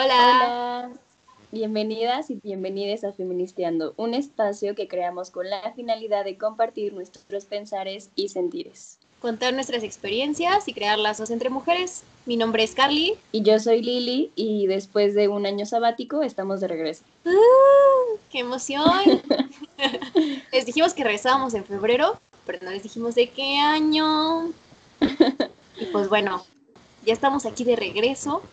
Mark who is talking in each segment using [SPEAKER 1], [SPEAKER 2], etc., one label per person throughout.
[SPEAKER 1] Hola. Bienvenidas y bienvenidas a Feministeando, un espacio que creamos con la finalidad de compartir nuestros pensares y sentires.
[SPEAKER 2] Contar nuestras experiencias y crear lazos entre mujeres. Mi nombre es Carly.
[SPEAKER 1] Y yo soy Lili y después de un año sabático estamos de regreso.
[SPEAKER 2] ¡Uh! ¡Qué emoción! les dijimos que regresábamos en febrero, pero no les dijimos de qué año. y pues bueno, ya estamos aquí de regreso.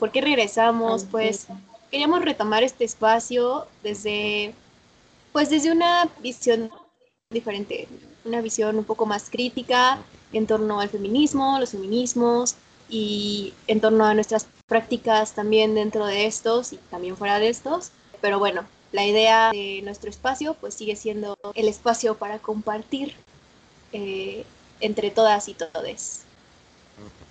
[SPEAKER 2] ¿Por qué regresamos? Pues queríamos retomar este espacio desde, pues desde una visión diferente, una visión un poco más crítica en torno al feminismo, los feminismos y en torno a nuestras prácticas también dentro de estos y también fuera de estos. Pero bueno, la idea de nuestro espacio pues sigue siendo el espacio para compartir eh, entre todas y todes.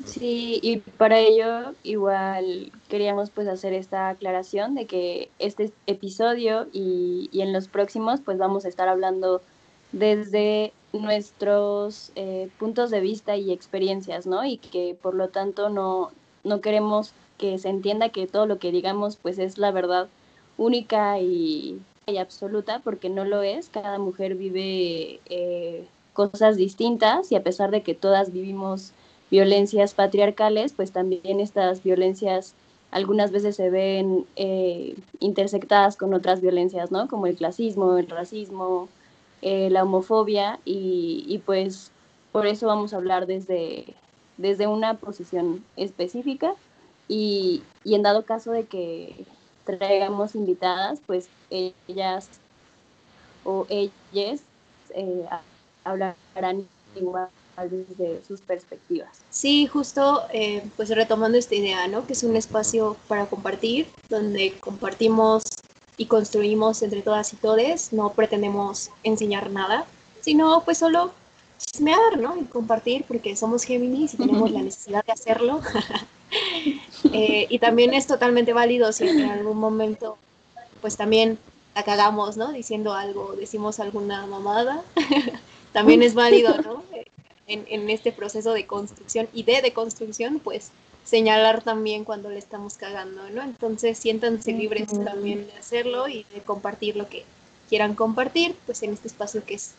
[SPEAKER 1] Sí, y para ello igual queríamos pues hacer esta aclaración de que este episodio y, en los próximos pues vamos a estar hablando desde nuestros eh, puntos de vista y experiencias, ¿no? Y que por lo tanto no, no queremos que se entienda que todo lo que digamos pues es la verdad única y, absoluta porque no lo es. Cada mujer vive eh, cosas distintas y a pesar de que todas vivimos violencias patriarcales, pues también estas violencias algunas veces se ven eh, intersectadas con otras violencias, ¿no? Como el clasismo, el racismo, eh, la homofobia y, pues por eso vamos a hablar desde, desde una posición específica y, en dado caso de que traigamos invitadas, pues ellas o ellas eh, hablarán igual desde sus perspectivas.
[SPEAKER 2] Sí, justo eh, pues retomando esta idea, ¿no? Que es un espacio para compartir, donde compartimos y construimos entre todas y todes, no pretendemos enseñar nada, sino pues solo chismear, ¿no? Y compartir porque somos Géminis y tenemos la necesidad de hacerlo. Eh, y también es totalmente válido si en algún momento pues también la cagamos, ¿no? Diciendo algo, decimos alguna mamada. también es válido, ¿no? En, este proceso de construcción y de deconstrucción, pues señalar también cuando le estamos cagando, ¿no? Entonces siéntanse libres también de hacerlo y de compartir lo que quieran compartir, pues en este espacio que es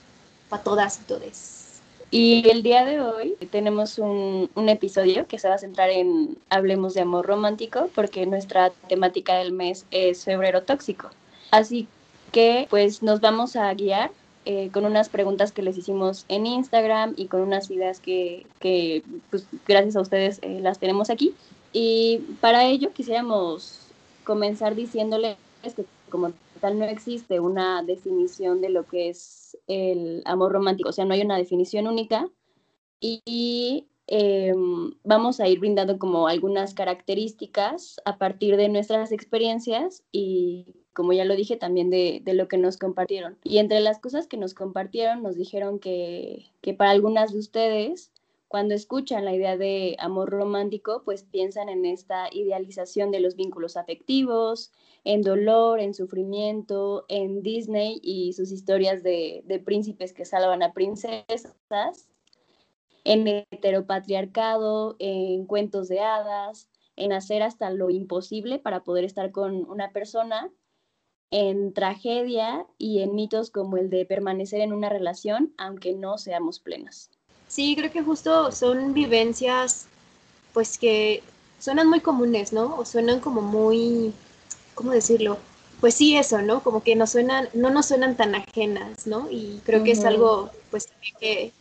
[SPEAKER 2] para todas y todes.
[SPEAKER 1] Y el día de hoy tenemos un, un, episodio que se va a centrar en Hablemos de Amor Romántico, porque nuestra temática del mes es febrero tóxico. Así que pues nos vamos a guiar eh, con unas preguntas que les hicimos en Instagram y con unas ideas que, que pues, gracias a ustedes eh, las tenemos aquí. Y para ello quisiéramos comenzar diciéndoles que como tal no existe una definición de lo que es el amor romántico, o sea, no hay una definición única y em, vamos a ir brindando como algunas características a partir de nuestras experiencias y como ya lo dije, también de, lo que nos compartieron. Y entre las cosas que nos compartieron, nos dijeron que, que para algunas de ustedes, cuando escuchan la idea de amor romántico, pues piensan en esta idealización de los vínculos afectivos, en dolor, en sufrimiento, en Disney y sus historias de, de príncipes que salvan a princesas, en heteropatriarcado, en cuentos de hadas, en hacer hasta lo imposible para poder estar con una persona en tragedia y en mitos como el de permanecer en una relación aunque no seamos plenas.
[SPEAKER 2] Sí, creo que justo son vivencias pues que suenan muy comunes, ¿no? O suenan como muy, ¿cómo decirlo? Pues sí, eso, ¿no? Como que no suenan, no nos suenan tan ajenas, ¿no? Y creo que es algo, pues, que,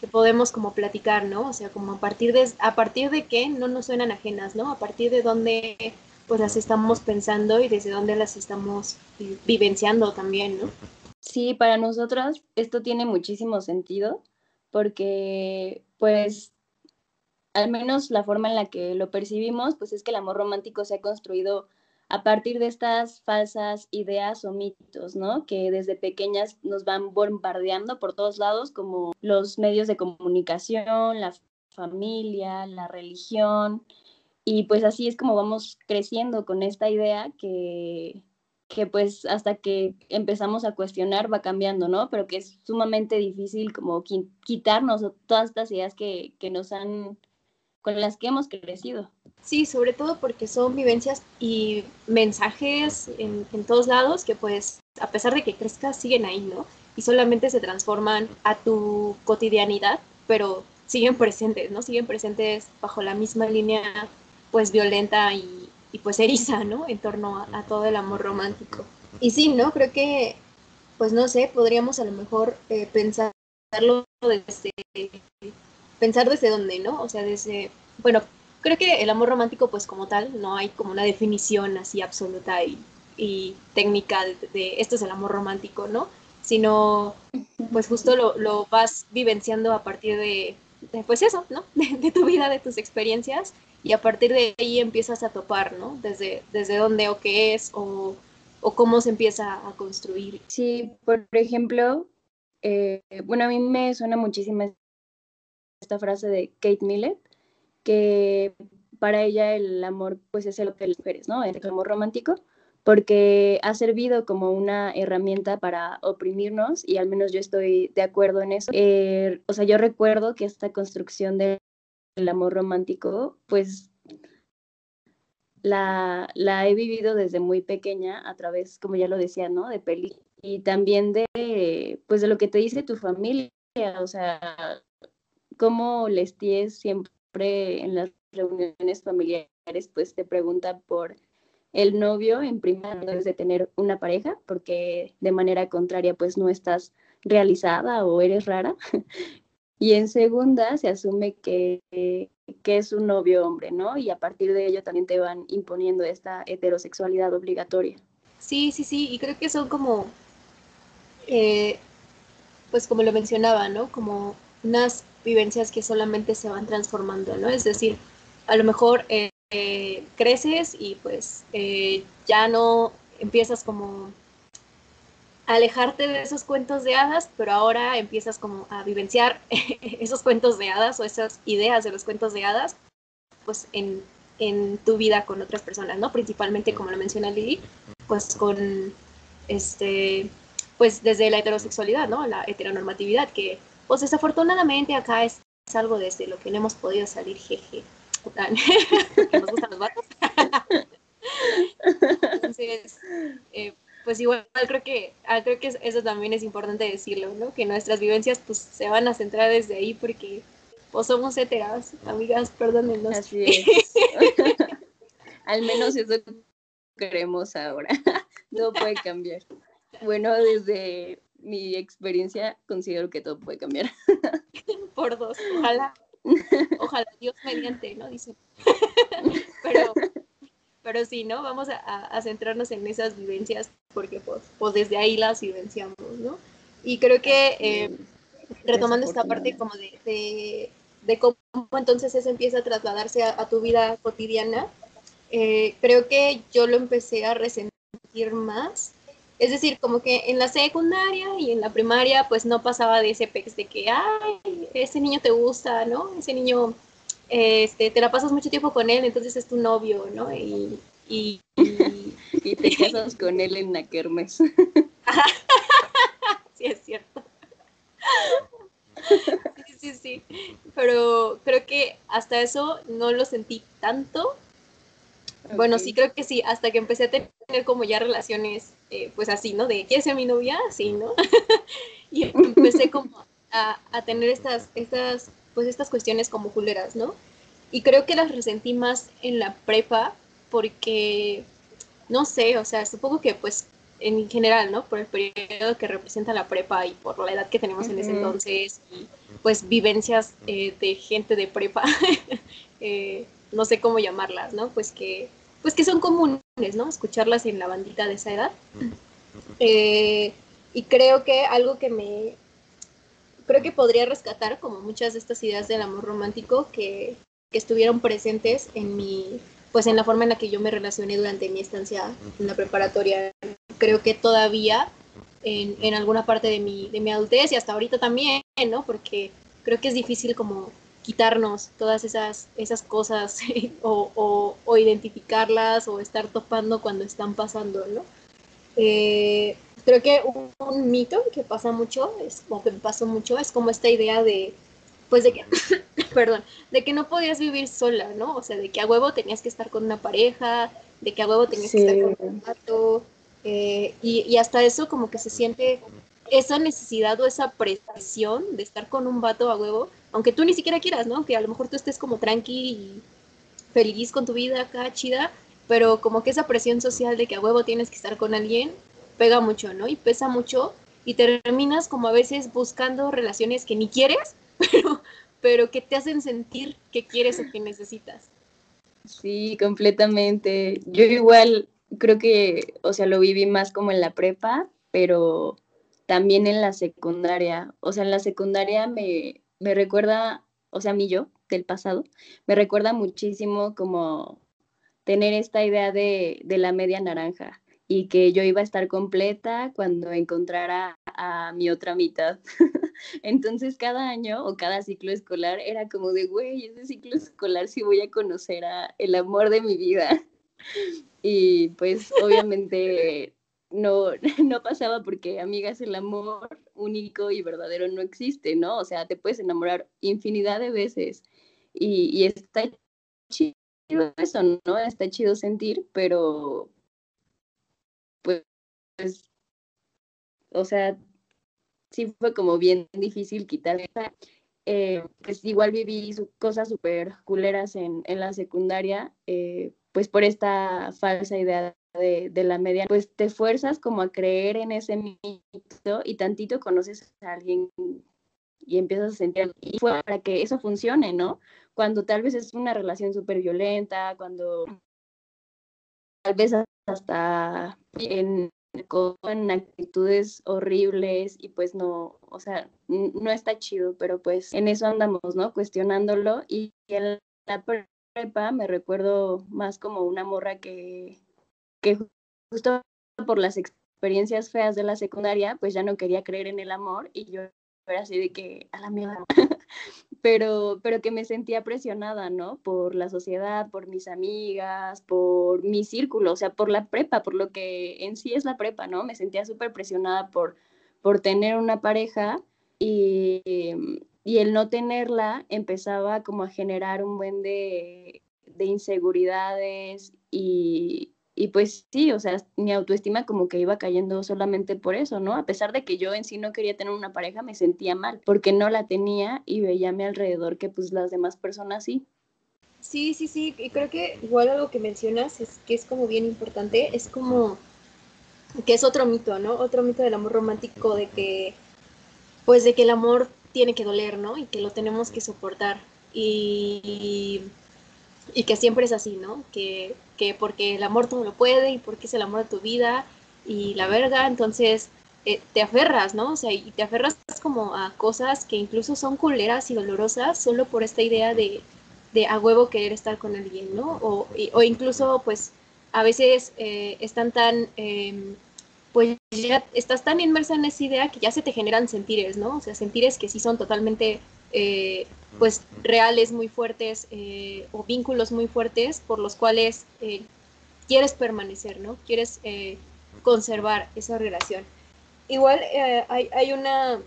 [SPEAKER 2] que, podemos como platicar, ¿no? O sea, como a partir de, a partir de qué no nos suenan ajenas, ¿no? A partir de dónde pues las estamos pensando y desde dónde las estamos vivenciando también, ¿no?
[SPEAKER 1] Sí, para nosotras esto tiene muchísimo sentido porque pues al menos la forma en la que lo percibimos, pues es que el amor romántico se ha construido a partir de estas falsas ideas o mitos, ¿no? Que desde pequeñas nos van bombardeando por todos lados, como los medios de comunicación, la familia, la religión, y pues así es como vamos creciendo con esta idea que, que pues hasta que empezamos a cuestionar va cambiando, ¿no? Pero que es sumamente difícil como quitarnos todas estas ideas que, que nos han, con las que hemos crecido.
[SPEAKER 2] Sí, sobre todo porque son vivencias y mensajes en, en, todos lados que pues a pesar de que crezcas siguen ahí, ¿no? Y solamente se transforman a tu cotidianidad, pero siguen presentes, ¿no? Siguen presentes bajo la misma línea pues violenta y, pues eriza, ¿no? En torno a, todo el amor romántico. Y sí, ¿no? Creo que, pues no sé, podríamos a lo mejor eh, pensarlo desde, pensar desde dónde, ¿no? O sea, desde, bueno, creo que el amor romántico, pues como tal, no hay como una definición así absoluta y, técnica de, esto es el amor romántico, ¿no? Sino, pues justo lo, vas vivenciando a partir de pues eso, ¿no? De, de, tu vida, de tus experiencias, y a partir de ahí empiezas a topar, ¿no? Desde, desde dónde o qué es, o, o cómo se empieza a construir.
[SPEAKER 1] Sí, por ejemplo, eh, bueno, a mí me suena muchísimo esta frase de Kate Millett, que para ella el amor pues es el de las mujeres, ¿no? El amor romántico, porque ha servido como una herramienta para oprimirnos y al menos yo estoy de acuerdo en eso. Eh, o sea, yo recuerdo que esta construcción del amor romántico pues la, la, he vivido desde muy pequeña a través, como ya lo decía, ¿no? De peli y también de pues de lo que te dice tu familia, o sea, cómo les tienes siempre en las reuniones familiares, pues te preguntan por el novio, en primer lugar, de tener una pareja, porque de manera contraria, pues no estás realizada o eres rara. y en segunda, se asume que, que es un novio hombre, ¿no? Y a partir de ello también te van imponiendo esta heterosexualidad obligatoria.
[SPEAKER 2] Sí, sí, sí, y creo que son como, eh, pues como lo mencionaba, ¿no? Como unas vivencias que solamente se van transformando, ¿no? Es decir, a lo mejor eh, eh, creces y pues eh, ya no empiezas como a alejarte de esos cuentos de hadas, pero ahora empiezas como a vivenciar esos cuentos de hadas o esas ideas de los cuentos de hadas, pues en, en tu vida con otras personas, ¿no? Principalmente, como lo menciona Lili, pues con, este, pues desde la heterosexualidad, ¿no? La heteronormatividad, que pues desafortunadamente acá es, es algo desde lo que no hemos podido salir, jeje. que nos gustan los vatos. Entonces, eh, pues igual creo que ah, creo que eso también es importante decirlo, ¿no? Que nuestras vivencias pues se van a centrar desde ahí porque pues somos heteras, amigas, perdónenos.
[SPEAKER 1] Así es. Al menos eso queremos ahora. no puede cambiar. Bueno, desde mi experiencia considero que todo puede cambiar.
[SPEAKER 2] Por dos, ojalá. Ojalá Dios mediante, ¿no? Dice. pero, pero sí, ¿no? Vamos a, a, centrarnos en esas vivencias porque pues, pues, desde ahí las vivenciamos, ¿no? Y creo que eh, retomando esta parte como de, de, de, cómo entonces eso empieza a trasladarse a, a tu vida cotidiana, eh, creo que yo lo empecé a resentir más es decir, como que en la secundaria y en la primaria, pues no pasaba de ese pex de que, ay, ese niño te gusta, ¿no? Ese niño, este, te la pasas mucho tiempo con él, entonces es tu novio, ¿no? Y, y,
[SPEAKER 1] y... te casas con él en la kermes.
[SPEAKER 2] sí, es cierto. Sí, sí, sí. Pero creo que hasta eso no lo sentí tanto. Okay. Bueno, sí, creo que sí, hasta que empecé a tener como ya relaciones eh, pues así, ¿no? De, ¿quieres ser mi novia? Sí, ¿no? y empecé como a, a, tener estas, estas, pues estas cuestiones como culeras, ¿no? Y creo que las resentí más en la prepa porque, no sé, o sea, supongo que pues en general, ¿no? Por el periodo que representa la prepa y por la edad que tenemos uh -huh. en ese entonces, y pues vivencias eh, de gente de prepa, eh, no sé cómo llamarlas, ¿no? Pues que pues que son comunes, ¿no? Escucharlas en la bandita de esa edad. Eh, y creo que algo que me, creo que podría rescatar, como muchas de estas ideas del amor romántico que, que estuvieron presentes en mi, pues en la forma en la que yo me relacioné durante mi estancia en la preparatoria. Creo que todavía en, en alguna parte de mi, de mi adultez y hasta ahorita también, ¿no? Porque creo que es difícil como quitarnos todas esas, esas cosas o, o, o, identificarlas o estar topando cuando están pasando, ¿no? Eh, creo que un, un, mito que pasa mucho, es, o que pasó mucho, es como esta idea de, pues de que, perdón, de que no podías vivir sola, ¿no? O sea, de que a huevo tenías que estar con una pareja, de que a huevo tenías que estar con un gato, eh, y, y, hasta eso como que se siente esa necesidad o esa presión de estar con un vato a huevo, aunque tú ni siquiera quieras, ¿no? Que a lo mejor tú estés como tranqui y feliz con tu vida acá, chida, pero como que esa presión social de que a huevo tienes que estar con alguien pega mucho, ¿no? Y pesa mucho y terminas como a veces buscando relaciones que ni quieres, pero, pero que te hacen sentir que quieres o que necesitas.
[SPEAKER 1] Sí, completamente. Yo igual creo que, o sea, lo viví más como en la prepa, pero también en la secundaria. O sea, en la secundaria me, me recuerda, o sea, a mí yo, del pasado, me recuerda muchísimo como tener esta idea de, de la media naranja y que yo iba a estar completa cuando encontrara a mi otra mitad. Entonces cada año o cada ciclo escolar era como de, güey, ese ciclo escolar sí voy a conocer a el amor de mi vida. Y pues obviamente no, no pasaba porque, amigas, el amor único y verdadero no existe, ¿no? O sea, te puedes enamorar infinidad de veces y, y está chido eso, ¿no? Está chido sentir, pero pues, o sea, sí fue como bien difícil quitar eh, pues igual viví cosas súper culeras en, en, la secundaria, eh, pues por esta falsa idea de, de, la media, pues te fuerzas como a creer en ese mito y tantito conoces a alguien y empiezas a sentir, y fue para que eso funcione, ¿no? Cuando tal vez es una relación súper violenta, cuando tal vez hasta en, actitudes horribles y pues no, o sea, no está chido, pero pues en eso andamos, ¿no? Cuestionándolo y en la prepa me recuerdo más como una morra que, justo por las experiencias feas de la secundaria, pues ya no quería creer en el amor y yo era así de que a la mierda. pero, pero que me sentía presionada, ¿no? Por la sociedad, por mis amigas, por mi círculo, o sea, por la prepa, por lo que en sí es la prepa, ¿no? Me sentía súper presionada por, por tener una pareja y, y, el no tenerla empezaba como a generar un buen de, de inseguridades y, y pues sí, o sea, mi autoestima como que iba cayendo solamente por eso, ¿no? A pesar de que yo en sí no quería tener una pareja, me sentía mal porque no la tenía y veía mi alrededor que pues las demás personas sí.
[SPEAKER 2] Sí, sí, sí, y creo que igual algo que mencionas es que es como bien importante, es como que es otro mito, ¿no? Otro mito del amor romántico de que pues de que el amor tiene que doler, ¿no? Y que lo tenemos que soportar. Y y que siempre es así, ¿no? Que, que porque el amor todo lo puede y porque es el amor de tu vida y la verga, entonces eh, te aferras, ¿no? O sea, y te aferras como a cosas que incluso son culeras y dolorosas solo por esta idea de, de a huevo querer estar con alguien, ¿no? O, o incluso, pues, a veces eh, están tan, eh, pues ya estás tan inmersa en esa idea que ya se te generan sentires, ¿no? O sea, sentires que sí son totalmente eh, pues reales muy fuertes eh, o vínculos muy fuertes por los cuales eh, quieres permanecer, ¿no? Quieres conservar esa relación. Igual hay, hay, una,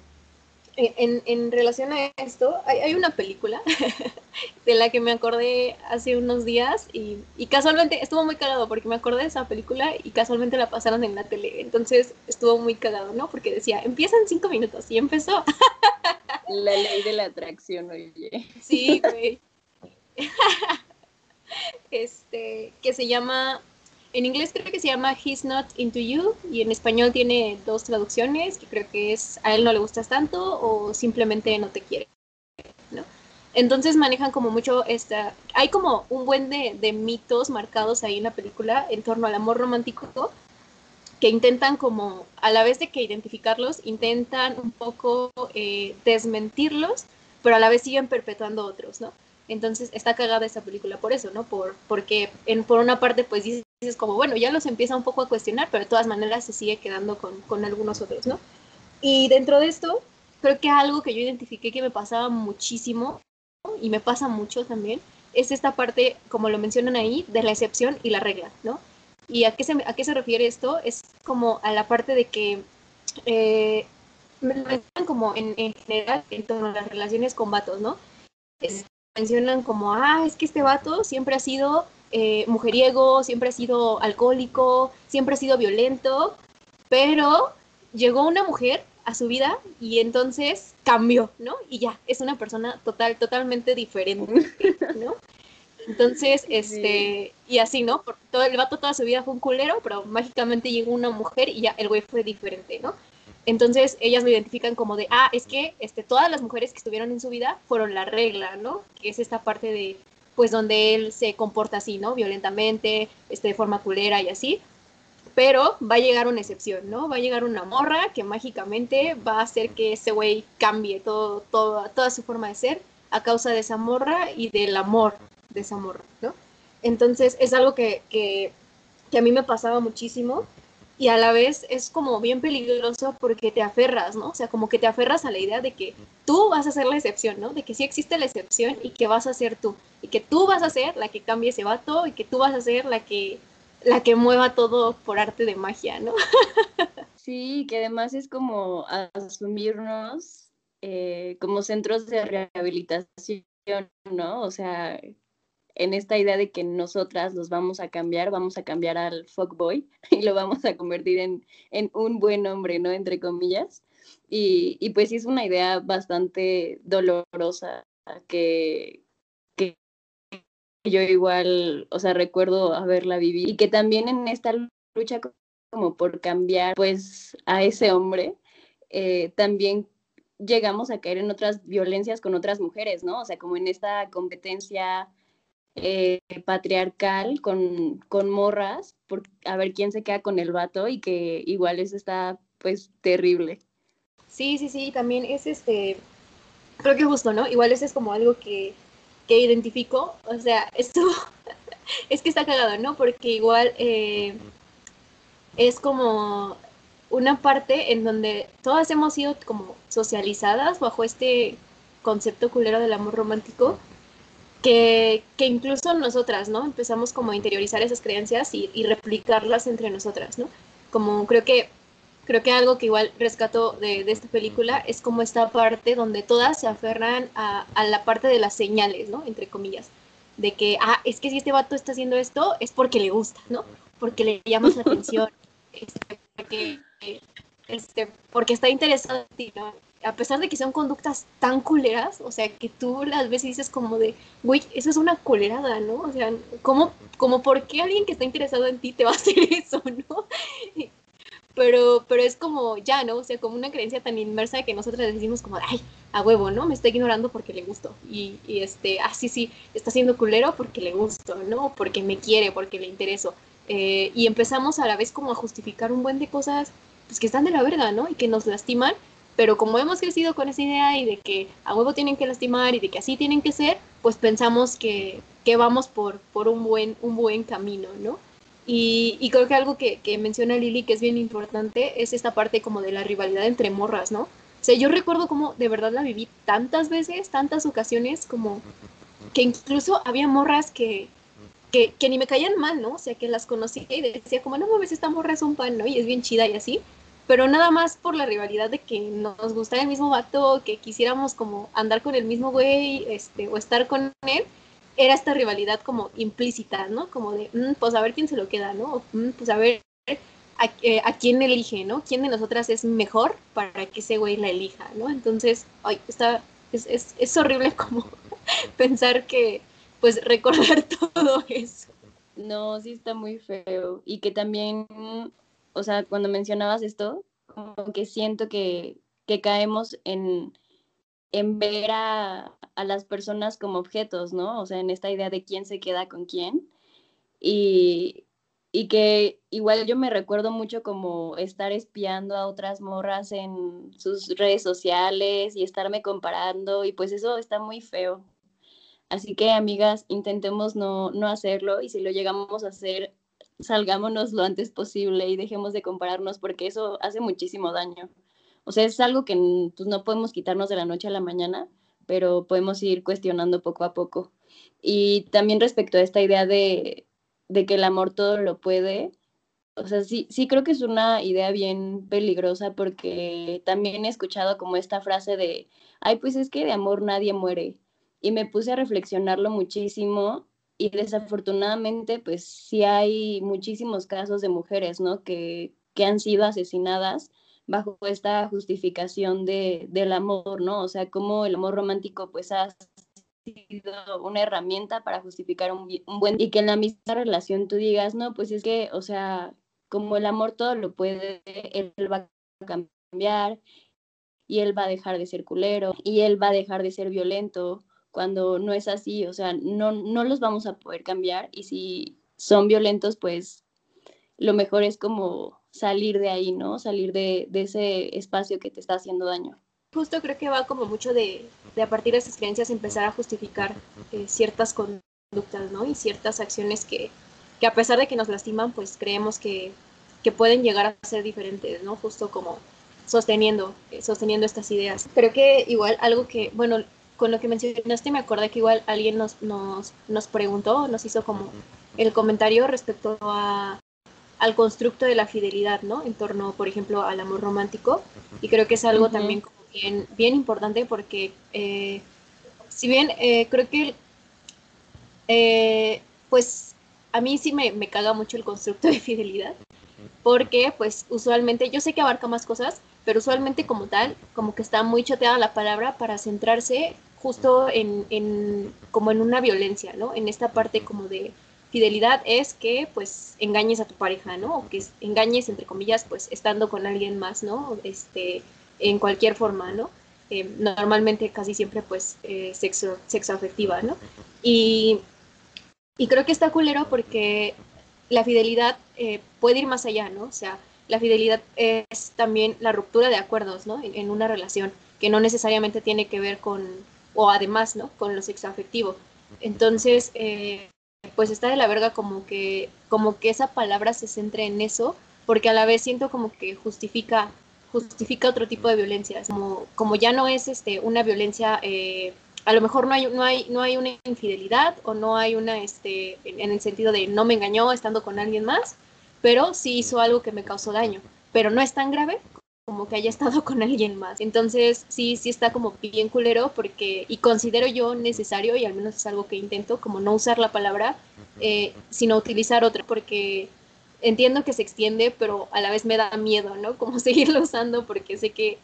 [SPEAKER 2] en, en, relación a esto, hay, hay una película de la que me acordé hace unos días y, y, casualmente estuvo muy cagado porque me acordé de esa película y casualmente la pasaron en la tele. Entonces estuvo muy cagado, ¿no? Porque decía, empieza en cinco minutos y empezó.
[SPEAKER 1] La ley de la atracción, oye.
[SPEAKER 2] Sí, güey. Este, que se llama, en inglés creo que se llama He's Not Into You y en español tiene dos traducciones, que creo que es a él no le gustas tanto o simplemente no te quiere, ¿no? Entonces manejan como mucho esta, hay como un buen de, de mitos marcados ahí en la película en torno al amor romántico que intentan como, a la vez de que identificarlos, intentan un poco eh, desmentirlos, pero a la vez siguen perpetuando otros, ¿no? Entonces está cagada esa película por eso, ¿no? Por, porque en, por una parte pues dices como, bueno, ya los empieza un poco a cuestionar, pero de todas maneras se sigue quedando con, con algunos otros, ¿no? Y dentro de esto, creo que algo que yo identifiqué que me pasaba muchísimo, y me pasa mucho también, es esta parte, como lo mencionan ahí, de la excepción y la regla, ¿no? ¿Y a qué se, a qué se refiere esto? Es como a la parte de que eh, mencionan como en, general en torno a las relaciones con vatos, ¿no? Mencionan como, ah, es que este vato siempre ha sido eh, mujeriego, siempre ha sido alcohólico, siempre ha sido violento, pero llegó una mujer a su vida y entonces cambió, ¿no? Y ya, es una persona total, totalmente diferente, ¿no? Entonces, este, y así, ¿no? Por todo el vato toda su vida fue un culero, pero mágicamente llegó una mujer y ya el güey fue diferente, ¿no? Entonces ellas lo identifican como de, ah, es que este, todas las mujeres que estuvieron en su vida fueron la regla, ¿no? Que es esta parte de, pues donde él se comporta así, ¿no? Violentamente, este, de forma culera y así. Pero va a llegar una excepción, ¿no? Va a llegar una morra que mágicamente va a hacer que ese güey cambie todo, todo, toda su forma de ser a causa de esa morra y del amor de esa morra, ¿no? Entonces es algo que, que, que a mí me pasaba muchísimo y a la vez es como bien peligroso porque te aferras, ¿no? O sea, como que te aferras a la idea de que tú vas a ser la excepción, ¿no? De que sí existe la excepción y que vas a ser tú, y que tú vas a ser la que cambie ese vato y que tú vas a ser la que la que mueva todo por arte de magia, ¿no?
[SPEAKER 1] Sí, que además es como asumirnos eh, como centros de rehabilitación, ¿no? O sea, en esta idea de que nosotras los vamos a cambiar, vamos a cambiar al fuckboy y lo vamos a convertir en, en un buen hombre, ¿no? Entre comillas. Y, y, pues sí es una idea bastante dolorosa que, que yo igual, o sea, recuerdo haberla vivido y que también en esta lucha como por cambiar pues a ese hombre, eh, también llegamos a caer en otras violencias con otras mujeres, ¿no? O sea, como en esta competencia eh, patriarcal con, con morras, por, a ver quién se queda con el vato y que igual eso está pues terrible.
[SPEAKER 2] Sí, sí, sí, también es este, creo que justo, ¿no? Igual ese es como algo que, que identifico, o sea, esto es que está cagado, ¿no? Porque igual eh, es como una parte en donde todas hemos sido como socializadas bajo este concepto culero del amor romántico que, que, incluso nosotras, ¿no? Empezamos como a interiorizar esas creencias y, y, replicarlas entre nosotras, ¿no? Como creo que, creo que algo que igual rescato de, de, esta película es como esta parte donde todas se aferran a, a, la parte de las señales, ¿no? Entre comillas. De que, ah, es que si este vato está haciendo esto es porque le gusta, ¿no? Porque le llamas la atención, este, porque, este, porque está interesado en ti, ¿no? A pesar de que sean conductas tan culeras, o sea, que tú las ves y dices como de, güey, eso es una culerada, ¿no? O sea, ¿cómo, como por qué alguien que está interesado en ti te va a hacer eso, ¿no? Pero, pero es como ya, ¿no? O sea, como una creencia tan inmersa que nosotros decimos como, ay, a huevo, ¿no? Me está ignorando porque le gusto. Y, y este, ah, sí, sí, está siendo culero porque le gusto, ¿no? Porque me quiere, porque le intereso. Eh, y empezamos a la vez como a justificar un buen de cosas pues que están de la verga, ¿no? Y que nos lastiman pero como hemos crecido con esa idea y de que a huevo tienen que lastimar y de que así tienen que ser, pues pensamos que, que vamos por, por un, buen, un buen camino, ¿no? Y, y creo que algo que, que, menciona Lili que es bien importante es esta parte como de la rivalidad entre morras, ¿no? O sea, yo recuerdo como de verdad la viví tantas veces, tantas ocasiones, como que incluso había morras que, que, que, ni me caían mal, ¿no? O sea, que las conocía y decía como, no mames, esta morra es un pan, ¿no? Y es bien chida y así pero nada más por la rivalidad de que nos gustara el mismo vato, que quisiéramos como andar con el mismo güey, este, o estar con él, era esta rivalidad como implícita, ¿no? Como de, mm, pues a ver quién se lo queda, ¿no? Mm, pues a ver a, eh, a, quién elige, ¿no? ¿Quién de nosotras es mejor para que ese güey la elija, ¿no? Entonces, ay, está, es, es, es horrible como pensar que, pues, recordar todo eso.
[SPEAKER 1] No, sí está muy feo. Y que también o sea, cuando mencionabas esto, como que siento que, que caemos en, en ver a, a, las personas como objetos, ¿no? O sea, en esta idea de quién se queda con quién. Y, y que igual yo me recuerdo mucho como estar espiando a otras morras en sus redes sociales y estarme comparando y pues eso está muy feo. Así que amigas, intentemos no, no hacerlo y si lo llegamos a hacer, salgámonos lo antes posible y dejemos de compararnos porque eso hace muchísimo daño. O sea, es algo que pues, no podemos quitarnos de la noche a la mañana, pero podemos ir cuestionando poco a poco. Y también respecto a esta idea de, de que el amor todo lo puede, o sea, sí, sí creo que es una idea bien peligrosa porque también he escuchado como esta frase de, ay, pues es que de amor nadie muere. Y me puse a reflexionarlo muchísimo y desafortunadamente pues sí hay muchísimos casos de mujeres, ¿no? Que, que han sido asesinadas bajo esta justificación de, del amor, ¿no? O sea, como el amor romántico pues ha sido una herramienta para justificar un, un, buen... Y que en la misma relación tú digas, no, pues es que, o sea, como el amor todo lo puede, él va a cambiar y él va a dejar de ser culero y él va a dejar de ser violento cuando no es así, o sea, no, no los vamos a poder cambiar y si son violentos, pues lo mejor es como salir de ahí, ¿no? Salir de, de ese espacio que te está haciendo daño.
[SPEAKER 2] Justo creo que va como mucho de, de a partir de esas creencias empezar a justificar eh, ciertas conductas, ¿no? Y ciertas acciones que, que a pesar de que nos lastiman, pues creemos que, que pueden llegar a ser diferentes, ¿no? Justo como sosteniendo, eh, sosteniendo estas ideas. Creo que igual algo que, bueno, con lo que mencionaste me acordé que igual alguien nos, nos, nos preguntó, nos hizo como el comentario respecto a, al constructo de la fidelidad, ¿no? En torno, por ejemplo, al amor romántico. Y creo que es algo también como bien, bien importante porque, eh, si bien eh, creo que, eh, pues, a mí sí me, me caga mucho el constructo de fidelidad, porque pues usualmente, yo sé que abarca más cosas, pero usualmente como tal, como que está muy choteada la palabra para centrarse justo en, en, como en una violencia, ¿no? En esta parte como de fidelidad es que pues engañes a tu pareja, ¿no? O que engañes, entre comillas, pues estando con alguien más, ¿no? Este, en cualquier forma, ¿no? Eh, normalmente casi siempre pues eh, sexo, sexo afectiva, ¿no? Y, y creo que está culero porque la fidelidad eh, puede ir más allá, ¿no? O sea, la fidelidad es también la ruptura de acuerdos, ¿no? En, una relación, que no necesariamente tiene que ver con, o además, ¿no? Con lo sexoafectivo. Entonces, eh, pues está de la verga como que, como que esa palabra se centre en eso, porque a la vez siento como que justifica justifica otro tipo de violencia, como, como ya no es este, una violencia eh, a lo mejor no hay, no hay, no hay una infidelidad o no hay una, este, en el sentido de no me engañó estando con alguien más, pero sí hizo algo que me causó daño, pero no es tan grave como que haya estado con alguien más. Entonces sí, sí está como bien culero porque, y considero yo necesario, y al menos es algo que intento, como no usar la palabra, eh, sino utilizar otra, porque entiendo que se extiende, pero a la vez me da miedo, ¿no? Como seguirlo usando porque sé que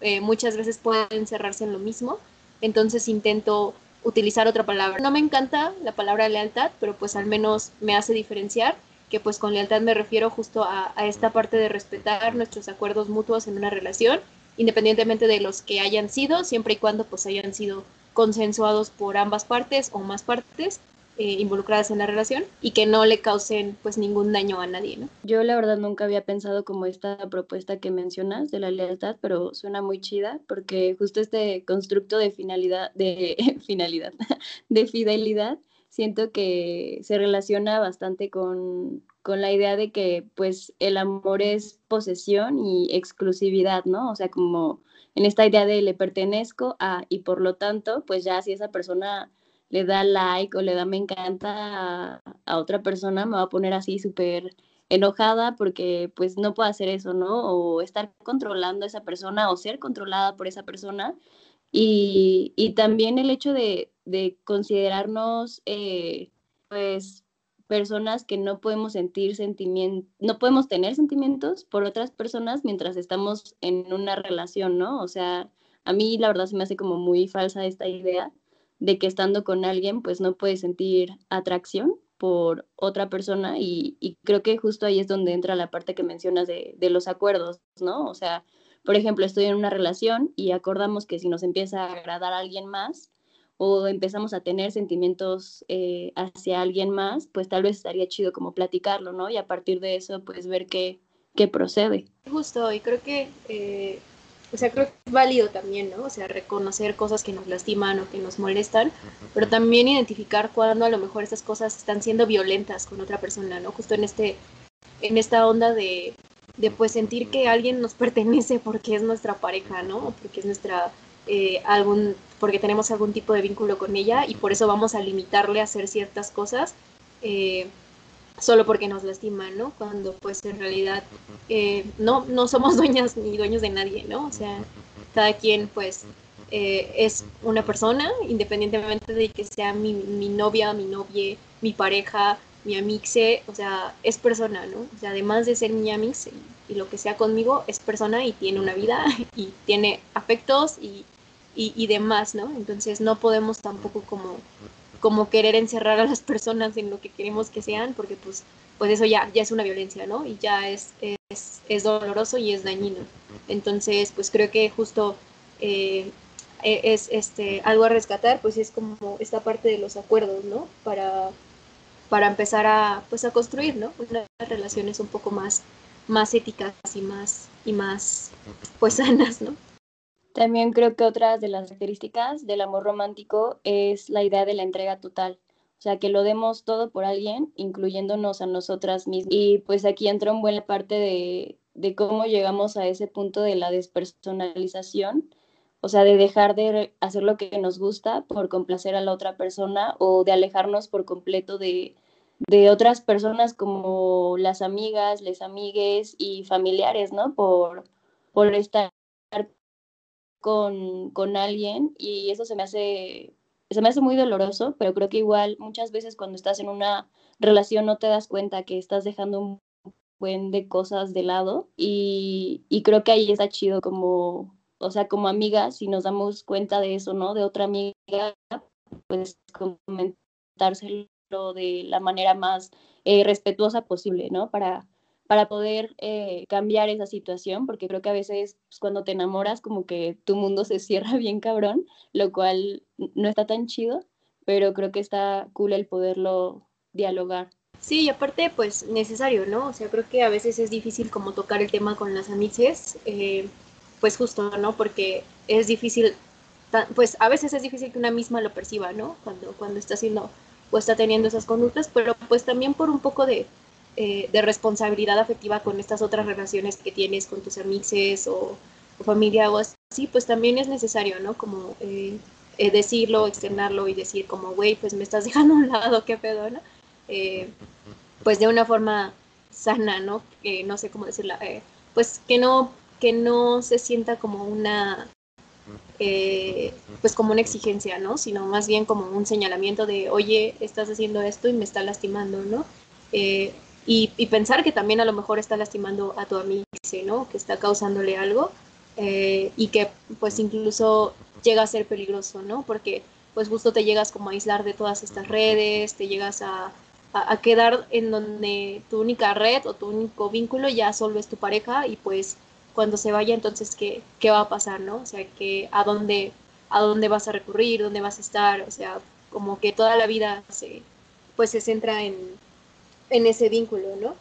[SPEAKER 2] eh, muchas veces pueden encerrarse en lo mismo entonces intento utilizar otra palabra. No me encanta la palabra lealtad, pero pues al menos me hace diferenciar que pues con lealtad me refiero justo a, esta parte de respetar nuestros acuerdos mutuos en una relación, independientemente de los que hayan sido, siempre y cuando pues hayan sido consensuados por ambas partes o más partes eh, involucradas en la relación y que no le causen pues ningún daño a nadie, ¿no?
[SPEAKER 1] Yo la verdad nunca había pensado como esta propuesta que mencionas de la lealtad, pero suena muy chida porque justo este constructo de finalidad, de finalidad, de fidelidad, siento que se relaciona bastante con, con la idea de que pues el amor es posesión y exclusividad, ¿no? O sea, como en esta idea de le pertenezco a y por lo tanto, pues ya si esa persona le da like o le da me encanta a, otra persona, me va a poner así súper enojada porque pues no puedo hacer eso, ¿no? O estar controlando a esa persona o ser controlada por esa persona. Y, y también el hecho de, de considerarnos eh, pues personas que no podemos sentir sentimientos, no podemos tener sentimientos por otras personas mientras estamos en una relación, ¿no? O sea, a mí la verdad se me hace como muy falsa esta idea de que estando con alguien pues no puedes sentir atracción por otra persona y, creo que justo ahí es donde entra la parte que mencionas de, los acuerdos, ¿no? O sea, por ejemplo, estoy en una relación y acordamos que si nos empieza a agradar a alguien más o empezamos a tener sentimientos eh, hacia alguien más, pues tal vez estaría chido como platicarlo, ¿no? Y a partir de eso, pues ver qué, qué procede.
[SPEAKER 2] Justo, y creo que eh, o sea, creo que es válido también, ¿no? O sea, reconocer cosas que nos lastiman o que nos molestan, pero también identificar cuando a lo mejor esas cosas están siendo violentas con otra persona, ¿no? Justo en este, en esta onda de, de pues sentir que alguien nos pertenece porque es nuestra pareja, ¿no? Porque es nuestra, eh, algún, porque tenemos algún tipo de vínculo con ella y por eso vamos a limitarle a hacer ciertas cosas. Eh, solo porque nos lastiman, ¿no? Cuando pues en realidad eh, no, no somos dueñas ni dueños de nadie, ¿no? O sea, cada quien pues eh, es una persona, independientemente de que sea mi, mi novia, mi novia, mi pareja, mi amixe, o sea, es persona, ¿no? O sea, además de ser mi amixe y, lo que sea conmigo, es persona y tiene una vida y tiene afectos y, y, demás, ¿no? Entonces no podemos tampoco como, como querer encerrar a las personas en lo que queremos que sean, porque pues, pues eso ya, ya es una violencia, ¿no? Y ya es, es, es doloroso y es dañino. Entonces, pues creo que justo eh, e, es este, algo a rescatar, pues es como esta parte de los acuerdos, ¿no? Para, para empezar a, pues a construir, ¿no? Unas relaciones un poco más, más éticas y más, y más, pues sanas, ¿no?
[SPEAKER 1] También creo que otra de las características del amor romántico es la idea de la entrega total. O sea, que lo demos todo por alguien, incluyéndonos a nosotras mismas. Y pues aquí entra un buena parte de, de cómo llegamos a ese punto de la despersonalización o sea, de dejar de hacer lo que nos gusta por complacer a la otra persona o de alejarnos por completo de, otras personas como las amigas, les amigues y familiares, ¿no? Por, por estar con, con alguien y eso se me hace se me hace muy doloroso, pero creo que igual muchas veces cuando estás en una relación no te das cuenta que estás dejando un buen de cosas de lado y, y creo que ahí está chido como o sea, como amigas, si nos damos cuenta de eso, ¿no? De otra amiga, pues comentárselo de la manera más eh, respetuosa posible, ¿no? Para, para poder eh, cambiar esa situación, porque creo que a veces pues, cuando te enamoras como que tu mundo se cierra bien cabrón, lo cual no está tan chido, pero creo que está cool el poderlo dialogar.
[SPEAKER 2] Sí, y aparte, pues necesario, ¿no? O sea, creo que a veces es difícil como tocar el tema con las amices. Eh, pues justo, ¿no? Porque es difícil, pues a veces es difícil que una misma lo perciba, ¿no? Cuando, cuando está haciendo o está teniendo esas conductas, pero pues también por un poco de, eh, de responsabilidad afectiva con estas otras relaciones que tienes con tus amixes o, familia o así, pues también es necesario, ¿no? Como eh, eh, decirlo, externarlo y decir como, güey, pues me estás dejando a un lado, qué pedo, ¿no? pues de una forma sana, ¿no? Que no sé cómo decirla, pues que no que no se sienta como una, eh, pues como una exigencia, ¿no? Sino más bien como un señalamiento de, oye, estás haciendo esto y me está lastimando, ¿no? Eh, y, pensar que también a lo mejor está lastimando a tu amigo, ¿no? Que está causándole algo eh, y que pues incluso llega a ser peligroso, ¿no? Porque pues justo te llegas como a aislar de todas estas redes, te llegas a, a, a quedar en donde tu única red o tu único vínculo ya solo es tu pareja y pues cuando se vaya, entonces, ¿qué, qué va a pasar, no? O sea, que a dónde, a dónde vas a recurrir, dónde vas a estar, o sea, como que toda la vida se, pues se centra en, en ese vínculo, ¿no?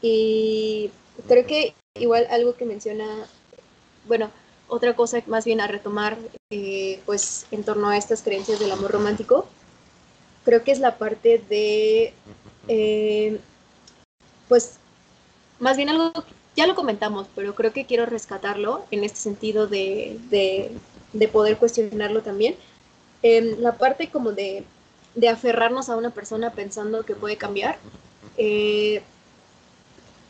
[SPEAKER 2] Y creo que igual algo que menciona, bueno, otra cosa más bien a retomar, eh, pues en torno a estas creencias del amor romántico, creo que es la parte de, eh, pues, más bien algo ya lo comentamos, pero creo que quiero rescatarlo en este sentido de, de, poder cuestionarlo también. En la parte como de, de, aferrarnos a una persona pensando que puede cambiar, eh,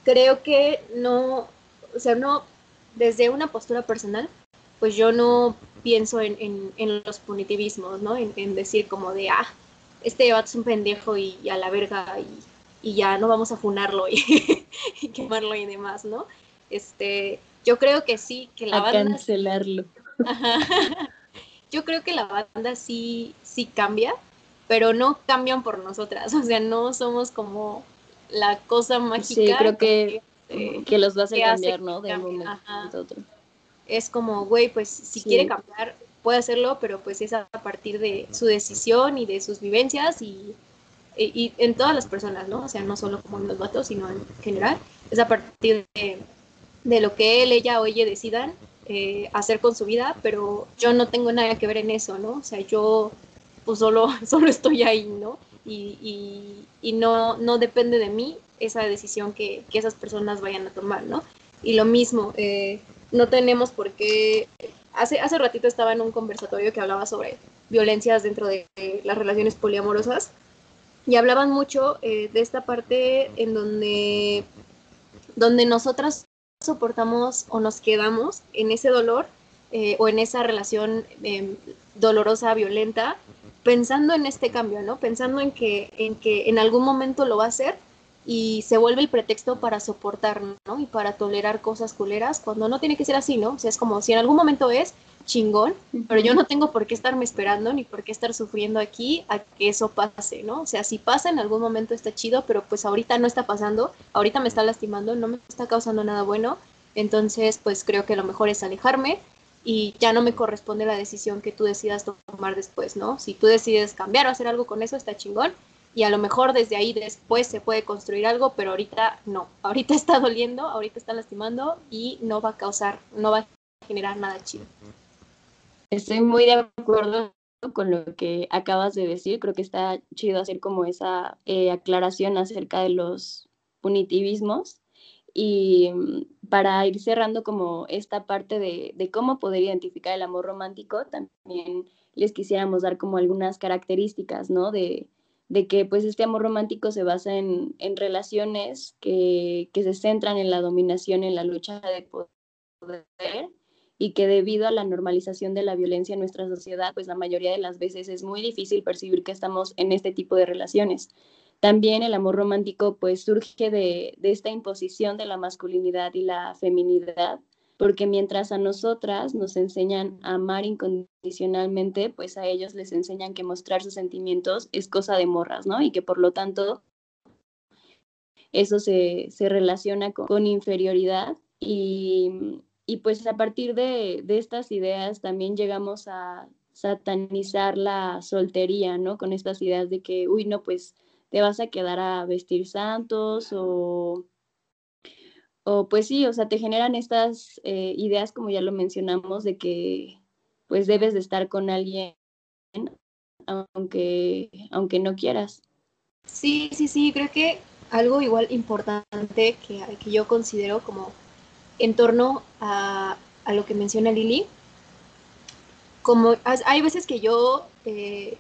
[SPEAKER 2] creo que no, o sea, no, desde una postura personal, pues yo no pienso en, en, en los punitivismos, ¿no? En, en, decir como de, ah, este vato es un pendejo y, y a la verga y y ya no vamos a funarlo y, quemarlo y demás, ¿no? Este, yo creo que sí, que la
[SPEAKER 1] a banda... cancelarlo.
[SPEAKER 2] Yo creo que la banda sí, sí cambia, pero no cambian por nosotras, o sea, no somos como la cosa mágica.
[SPEAKER 1] Sí, creo que, que, los va a cambiar, ¿no? De momento
[SPEAKER 2] Es como, güey, pues si quiere cambiar, puede hacerlo, pero pues es a partir de su decisión y de sus vivencias y y, en todas las personas, ¿no? O sea, no solo como en los vatos, sino en general, es a partir de, de lo que él, ella o ella decidan eh, hacer con su vida, pero yo no tengo nada que ver en eso, ¿no? O sea, yo pues solo, solo estoy ahí, ¿no? Y, y, y no, no depende de mí esa decisión que, que, esas personas vayan a tomar, ¿no? Y lo mismo, eh, no tenemos por qué... Hace, hace ratito estaba en un conversatorio que hablaba sobre violencias dentro de las relaciones poliamorosas y hablaban mucho eh, de esta parte en donde, donde nosotras soportamos o nos quedamos en ese dolor eh, o en esa relación em, dolorosa, violenta, pensando en este cambio, ¿no? Pensando en que, en que en algún momento lo va a hacer y se vuelve el pretexto para soportar, ¿no? Y para tolerar cosas culeras, cuando no tiene que ser así, ¿no? O sea, es como si en algún momento es chingón, pero yo no tengo por qué estarme esperando ni por qué estar sufriendo aquí a que eso pase, ¿no? O sea, si pasa en algún momento está chido, pero pues ahorita no está pasando, ahorita me está lastimando, no me está causando nada bueno, entonces pues creo que lo mejor es alejarme y ya no me corresponde la decisión que tú decidas tomar después, ¿no? Si tú decides cambiar o hacer algo con eso, está chingón, y a lo mejor desde ahí después se puede construir algo, pero ahorita no, ahorita está doliendo, ahorita está lastimando y no va a causar, no va a generar nada chido.
[SPEAKER 1] Estoy muy de acuerdo con lo que acabas de decir, creo que está chido hacer como esa eh, aclaración acerca de los punitivismos y mm, para ir cerrando como esta parte de, cómo poder identificar el amor romántico, también les quisiéramos dar como algunas características, ¿no? De, que pues este amor romántico se basa en, en relaciones que, que, se centran en la dominación, en la lucha de poder y que debido a la normalización de la violencia en nuestra sociedad, pues la mayoría de las veces es muy difícil percibir que estamos en este tipo de relaciones. También el amor romántico pues surge de, esta imposición de la masculinidad y la feminidad porque mientras a nosotras nos enseñan a amar incondicionalmente, pues a ellos les enseñan que mostrar sus sentimientos es cosa de morras, ¿no? Y que por lo tanto eso se, se relaciona con, inferioridad y, y, pues a partir de, de estas ideas también llegamos a satanizar la soltería, ¿no? Con estas ideas de que, uy, no, pues te vas a quedar a vestir santos o o pues sí, o sea, te generan estas eh, ideas, como ya lo mencionamos, de que pues debes de estar con alguien aunque, aunque no quieras.
[SPEAKER 2] Sí, sí, sí, creo que algo igual importante que, que yo considero como en torno a, a lo que menciona Lili, como hay veces que yo, eh,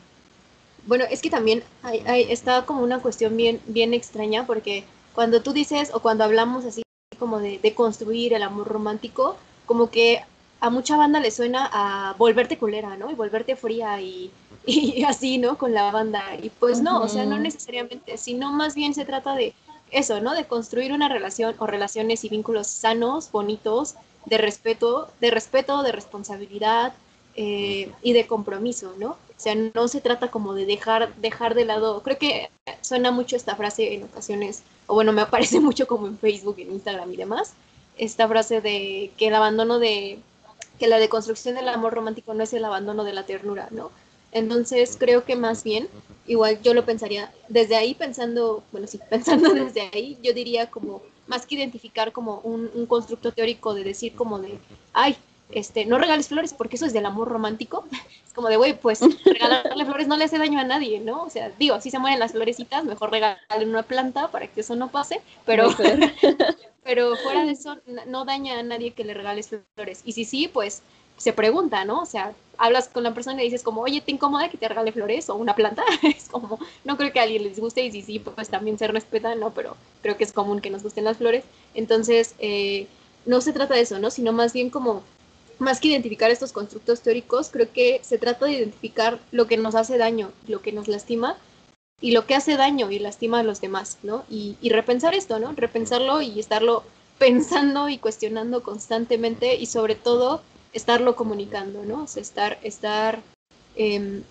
[SPEAKER 2] bueno, es que también hay, hay, está como una cuestión bien, bien extraña porque cuando tú dices o cuando hablamos así como de, construir el amor romántico, como que a mucha banda le suena a volverte culera, ¿no? Y volverte fría y, así, ¿no? Con la banda. Y pues no, o sea, no necesariamente, sino más bien se trata de eso, ¿no? De construir una relación o relaciones y vínculos sanos, bonitos, de respeto, de respeto, de responsabilidad eh, y de compromiso, ¿no? Sea, no se trata como de dejar, dejar de lado, creo que suena mucho esta frase en ocasiones o bueno, me aparece mucho como en Facebook, en Instagram y demás, esta frase de que el abandono de, que la deconstrucción del amor romántico no es el abandono de la ternura, ¿no? Entonces creo que más bien, igual yo lo pensaría, desde ahí pensando, bueno, sí, pensando desde ahí, yo diría como, más que identificar como un, un constructo teórico de decir como de, ay, este, no regales flores porque eso es del amor romántico. Es como de, güey, pues regalarle flores no le hace daño a nadie, ¿no? O sea, digo, si se mueren las florecitas, mejor regalen una planta para que eso no pase, pero, pero fuera de eso, no daña a nadie que le regales flores. Y si sí, pues se pregunta, ¿no? O sea, hablas con la persona y dices como, oye, ¿te incomoda que te regale flores o una planta? es como, no creo que a alguien les guste y si sí, pues también se respeta, ¿no? Pero creo que es común que nos gusten las flores. Entonces, eh, no se trata de eso, ¿no? Sino más bien como más que identificar estos constructos teóricos, creo que se trata de identificar lo que nos hace daño, lo que nos lastima y lo que hace daño y lastima a los demás, ¿no? Y, repensar esto, ¿no? Repensarlo y estarlo pensando y cuestionando constantemente y sobre todo estarlo comunicando, ¿no? O sea, estar, estar eh,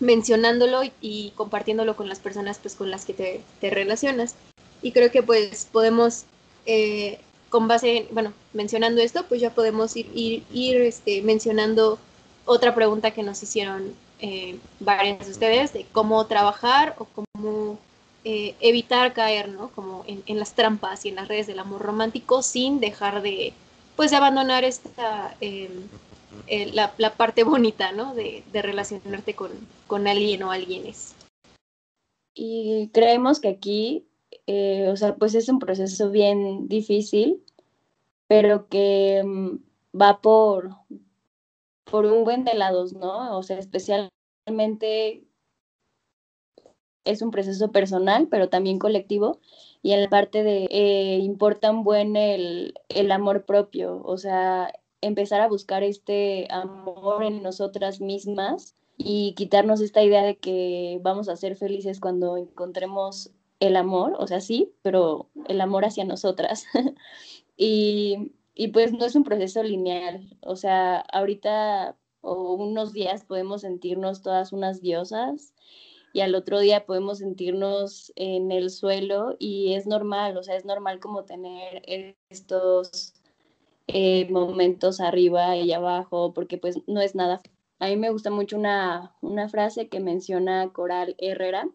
[SPEAKER 2] mencionándolo y, compartiéndolo con las personas pues con las que te, te relacionas. Y creo que pues podemos eh, con base, bueno, mencionando esto, pues ya podemos ir, ir, ir este, mencionando otra pregunta que nos hicieron eh, varios de ustedes de cómo trabajar o cómo eh, evitar caer, ¿no? Como en, en, las trampas y en las redes del amor romántico sin dejar de, pues, de abandonar esta, em, eh, la, la, parte bonita, ¿no? De, de relacionarte con, con, alguien o alguienes.
[SPEAKER 1] Y creemos que aquí eh, o sea, pues es un proceso bien difícil, pero que mm, va por, por un buen de lados, ¿no? O sea, especialmente es un proceso personal, pero también colectivo. Y en la parte de eh, importa un buen el, el amor propio, o sea, empezar a buscar este amor en nosotras mismas y quitarnos esta idea de que vamos a ser felices cuando encontremos el amor, o sea, sí, pero el amor hacia nosotras. y, y pues no es un proceso lineal, o sea, ahorita o unos días podemos sentirnos todas unas diosas y al otro día podemos sentirnos en el suelo y es normal, o sea, es normal como tener estos eh, momentos arriba y abajo, porque pues no es nada. A mí me gusta mucho una, una frase que menciona Coral Herrera.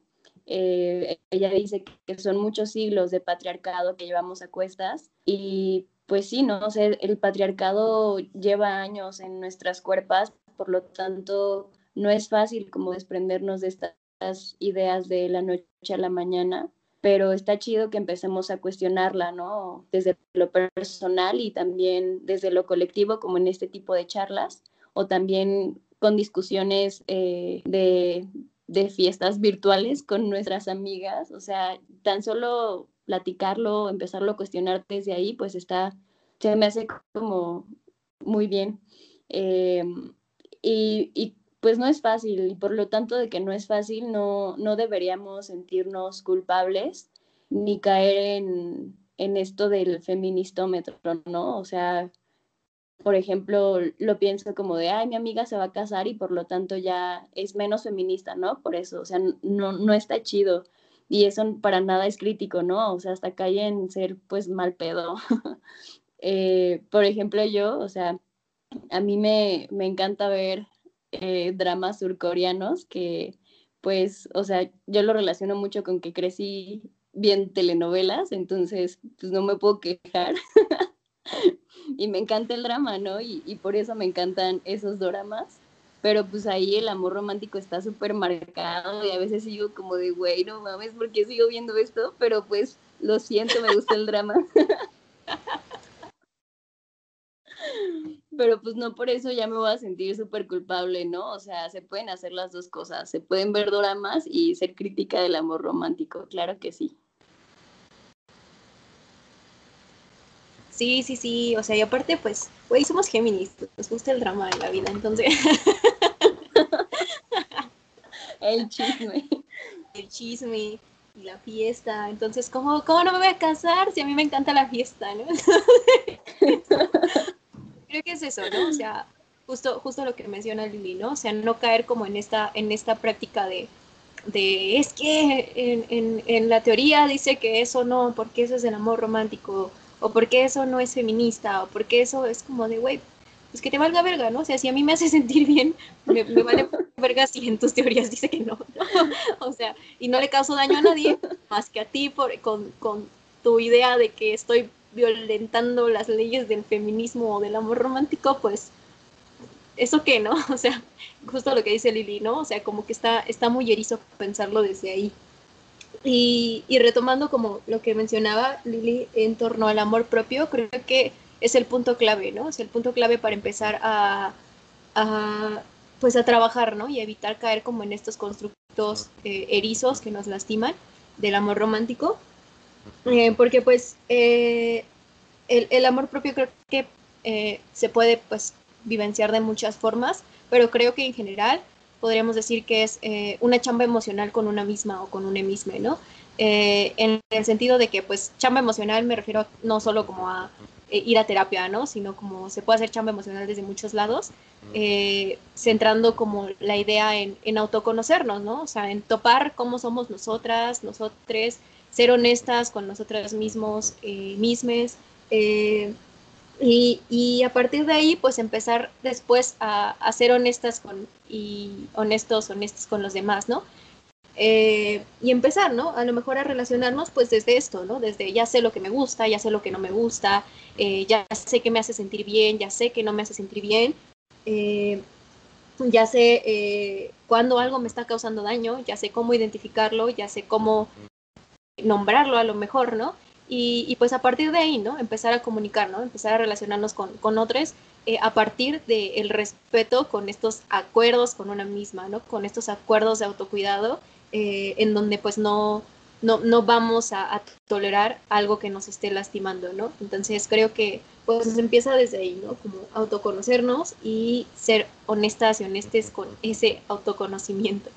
[SPEAKER 1] Eh, ella dice que son muchos siglos de patriarcado que llevamos a cuestas y pues sí, ¿no? O sea, el patriarcado lleva años en nuestras cuerpas, por lo tanto no es fácil como desprendernos de estas ideas de la noche a la mañana pero está chido que empecemos a cuestionarla, ¿no? Desde lo personal y también desde lo colectivo, como en este tipo de charlas, o también con discusiones eh, de, de fiestas virtuales con nuestras amigas, o sea, tan solo platicarlo, empezarlo a cuestionar desde ahí, pues está, se me hace como muy bien. Eh, y, y, pues no es fácil y por lo tanto de que no es fácil no, no deberíamos sentirnos culpables ni caer en, en esto del feministómetro, ¿no? O sea, por ejemplo, lo pienso como de, ay, mi amiga se va a casar y por lo tanto ya es menos feminista, ¿no? Por eso, o sea, no, no está chido. Y eso para nada es crítico, ¿no? O sea, hasta cae en ser pues mal pedo. eh, por ejemplo, yo, o sea, a mí me, me encanta ver eh, dramas surcoreanos que, pues, o sea, yo lo relaciono mucho con que crecí bien telenovelas, entonces, pues no me puedo quejar. y me encanta el drama, ¿no? Y, por eso me encantan esos dramas. Pero pues ahí el amor romántico está súper marcado y a veces sigo como de, güey, no mames, ¿por qué sigo viendo esto? Pero pues lo siento, me gusta el drama. pero pues no por eso ya me voy a sentir súper culpable, ¿no? O sea, se pueden hacer las dos cosas, se pueden ver dramas y ser crítica del amor romántico, claro que sí.
[SPEAKER 2] Sí, sí, sí, o sea, y aparte, pues, güey, somos Géminis, nos gusta el drama en la vida, entonces...
[SPEAKER 1] el chisme.
[SPEAKER 2] El chisme y la fiesta, entonces, ¿cómo, ¿cómo no me voy a casar si a mí me encanta la fiesta, no? creo que es eso, ¿no? O sea, justo, justo lo que menciona Lili, ¿no? O sea, no caer como en esta, en esta práctica de, de es que en, en, en, la teoría dice que eso no, porque eso es el amor romántico, o porque eso no es feminista, o porque eso es como de, güey, pues que te valga verga, ¿no? O sea, si a mí me hace sentir bien, me, vale verga si en tus teorías dice que no, ¿no? O sea, y no le causo daño a nadie, más que a ti por, con, con tu idea de que estoy violentando las leyes del feminismo o del amor romántico, pues eso qué, ¿no? O sea, justo lo que dice Lili, ¿no? O sea, como que está, está muy erizo pensarlo desde ahí. Y, retomando como lo que mencionaba Lili en torno al amor propio, creo que es el punto clave, ¿no? Es el punto clave para empezar a, a pues a trabajar, ¿no? Y evitar caer como en estos constructos eh, erizos que nos lastiman del amor romántico. Eh, porque pues eh, el, el, amor propio creo que eh, se puede pues vivenciar de muchas formas, pero creo que en general podríamos decir que es eh, una chamba emocional con una misma o con un misma, ¿no? Eh, en el sentido de que pues chamba emocional me refiero no solo como a ir a terapia, ¿no? Sino como se puede hacer chamba emocional desde muchos lados, centrando como la idea en, en autoconocernos, ¿no? O sea, en topar cómo somos nosotras, nosotres, ser honestas con nosotras mismos, eh, mismes, eh, y, y, a partir de ahí, pues empezar después a, ser honestas con, y honestos, honestos con los demás, ¿no? Eh, y empezar, ¿no? A lo mejor a relacionarnos pues desde esto, ¿no? Desde ya sé lo que me gusta, ya sé lo que no me gusta, eh, ya sé que me hace sentir bien, ya sé que no me hace sentir bien, eh, ya sé cuando algo me está causando daño, ya sé cómo identificarlo, ya sé cómo nombrarlo a lo mejor, ¿no? Y, pues a partir de ahí, ¿no? Empezar a comunicar, ¿no? Empezar a relacionarnos con, con otros eh, a partir del respeto con estos acuerdos con una misma, ¿no? Con estos acuerdos de autocuidado eh, en donde pues no, no, no vamos a, tolerar algo que nos esté lastimando, ¿no? Entonces creo que pues empieza desde ahí, ¿no? Como autoconocernos y ser honestas y honestes con ese autoconocimiento.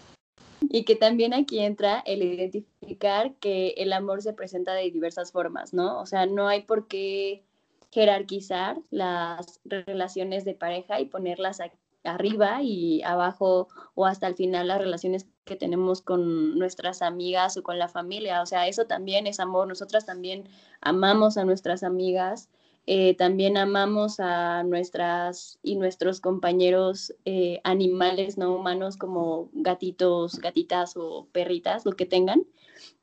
[SPEAKER 1] Y que también aquí entra el identificar que el amor se presenta de diversas formas, ¿no? O sea, no hay por qué jerarquizar las relaciones de pareja y ponerlas arriba y abajo o hasta el final las relaciones que tenemos con nuestras amigas o con la familia. O sea, eso también es amor. Nosotras también amamos a nuestras amigas, eh, también amamos a nuestras y nuestros compañeros eh, animales no humanos como gatitos, gatitas o perritas, lo que tengan.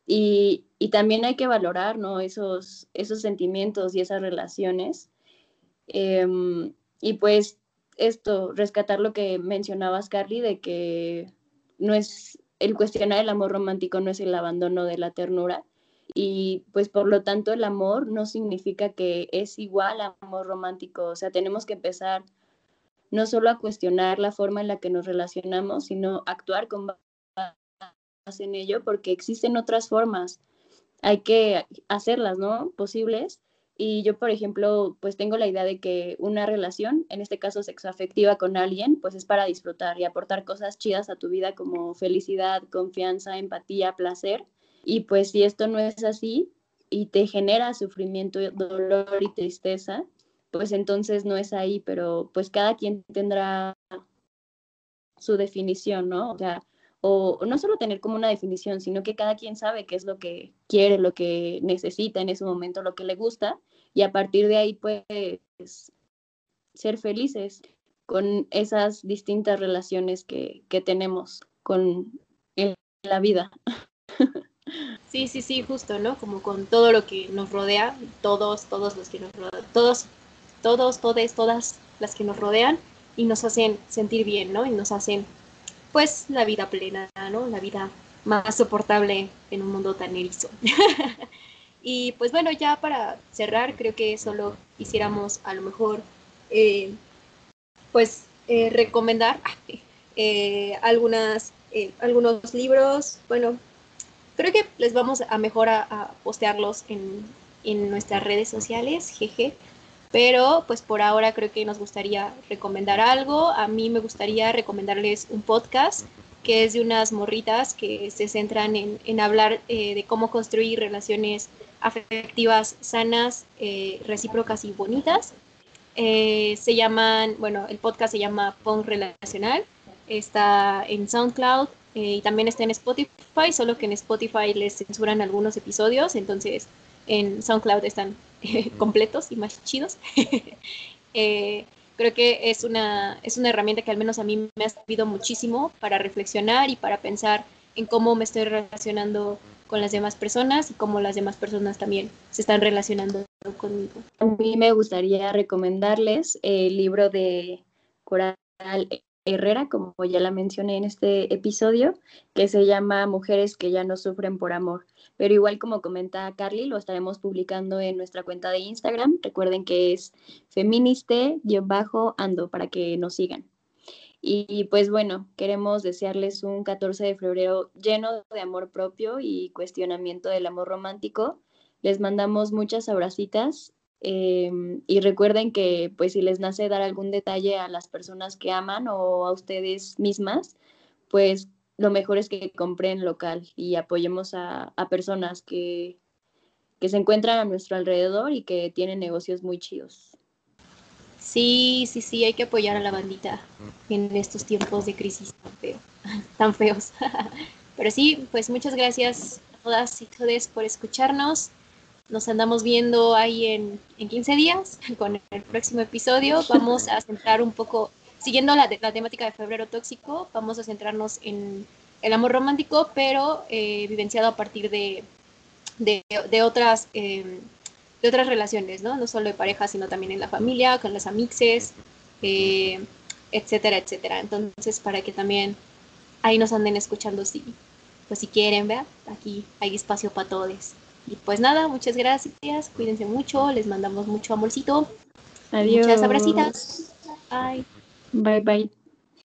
[SPEAKER 1] Y, también hay que valorar ¿no? esos, esos sentimientos y esas relaciones. Em, y pues esto, rescatar lo que mencionabas, Carly, de que no es el cuestionar el amor romántico no es el abandono de la ternura y pues por lo tanto el amor no significa que es igual a amor romántico, o sea, tenemos que empezar no solo a cuestionar la forma en la que nos relacionamos, sino actuar con base en ello porque existen otras formas, hay que hacerlas, ¿no? Posibles y yo, por ejemplo, pues tengo la idea de que una relación, en este caso sexoafectiva con alguien, pues es para disfrutar y aportar cosas chidas a tu vida como felicidad, confianza, empatía, placer. Y pues si esto no es así y te genera sufrimiento, dolor y tristeza, pues entonces no es ahí, pero pues cada quien tendrá su definición, ¿no? O sea, o no solo tener como una definición, sino que cada quien sabe qué es lo que quiere, lo que necesita en ese momento, lo que le gusta, y a partir de ahí pues ser felices con esas distintas relaciones que, tenemos con la vida.
[SPEAKER 2] Sí, sí, sí, justo, ¿no? Como con todo lo que nos rodea, todos, todos los que nos rodean, todos, todos, todes, todas las que nos rodean y nos hacen sentir bien, ¿no? Y nos hacen pues la vida plena, ¿no? La vida más soportable en un mundo tan erizo. y pues bueno, ya para cerrar, creo que solo quisiéramos a lo mejor, eh, pues, eh, recomendar eh, algunas, algunos libros. Bueno, creo que les vamos a mejor a, postearlos en, en nuestras redes sociales, jeje. Pero pues por ahora creo que nos gustaría recomendar algo. A mí me gustaría recomendarles un podcast que es de unas morritas que se centran en, hablar eh, de cómo construir relaciones afectivas sanas, eh, recíprocas y bonitas. Eh, se llaman, bueno, el podcast se llama Pong Relacional, está en SoundCloud y también está en Spotify, solo que en Spotify les censuran algunos episodios, entonces en SoundCloud están completos y más chidos. Eh, creo que es una, es una herramienta que al menos a mí me ha servido muchísimo para reflexionar y para pensar en cómo me estoy relacionando con las demás personas y cómo las demás personas también se están relacionando conmigo.
[SPEAKER 1] A mí me gustaría recomendarles el libro de Coral Herrera, como ya la mencioné en este episodio, que se llama Mujeres que ya no sufren por amor. Pero igual como comenta Carly, lo estaremos publicando en nuestra cuenta de Instagram. Recuerden que es feministe-ando para que nos sigan. Y pues bueno, queremos desearles un 14 de febrero lleno de amor propio y cuestionamiento del amor romántico. Les mandamos muchas abracitas Em, y recuerden que pues si les nace dar algún detalle a las personas que aman o a ustedes mismas, pues lo mejor es que compren local y apoyemos a, personas que, que se encuentran a nuestro alrededor y que tienen negocios muy chidos.
[SPEAKER 2] Sí, sí, sí, hay que apoyar a la bandita en estos tiempos de crisis tan, feos. Pero sí, pues muchas gracias a todas y todos por escucharnos. Nos andamos viendo ahí en, en 15 días con el próximo episodio. Vamos a centrar un poco, siguiendo la, la temática de febrero tóxico, vamos a centrarnos en el amor romántico, pero eh, vivenciado a partir de, de, otras, em, de otras relaciones, ¿no? No solo de pareja, sino también en la familia, con las amixes, eh, etcétera, etcétera. Entonces, para que también ahí nos anden escuchando si, pues si quieren, ¿vea? Aquí hay espacio para todos. Y pues nada, muchas gracias, cuídense mucho, les mandamos mucho amorcito.
[SPEAKER 1] Adiós.
[SPEAKER 2] Muchas abracitas. Bye.
[SPEAKER 1] Bye, bye.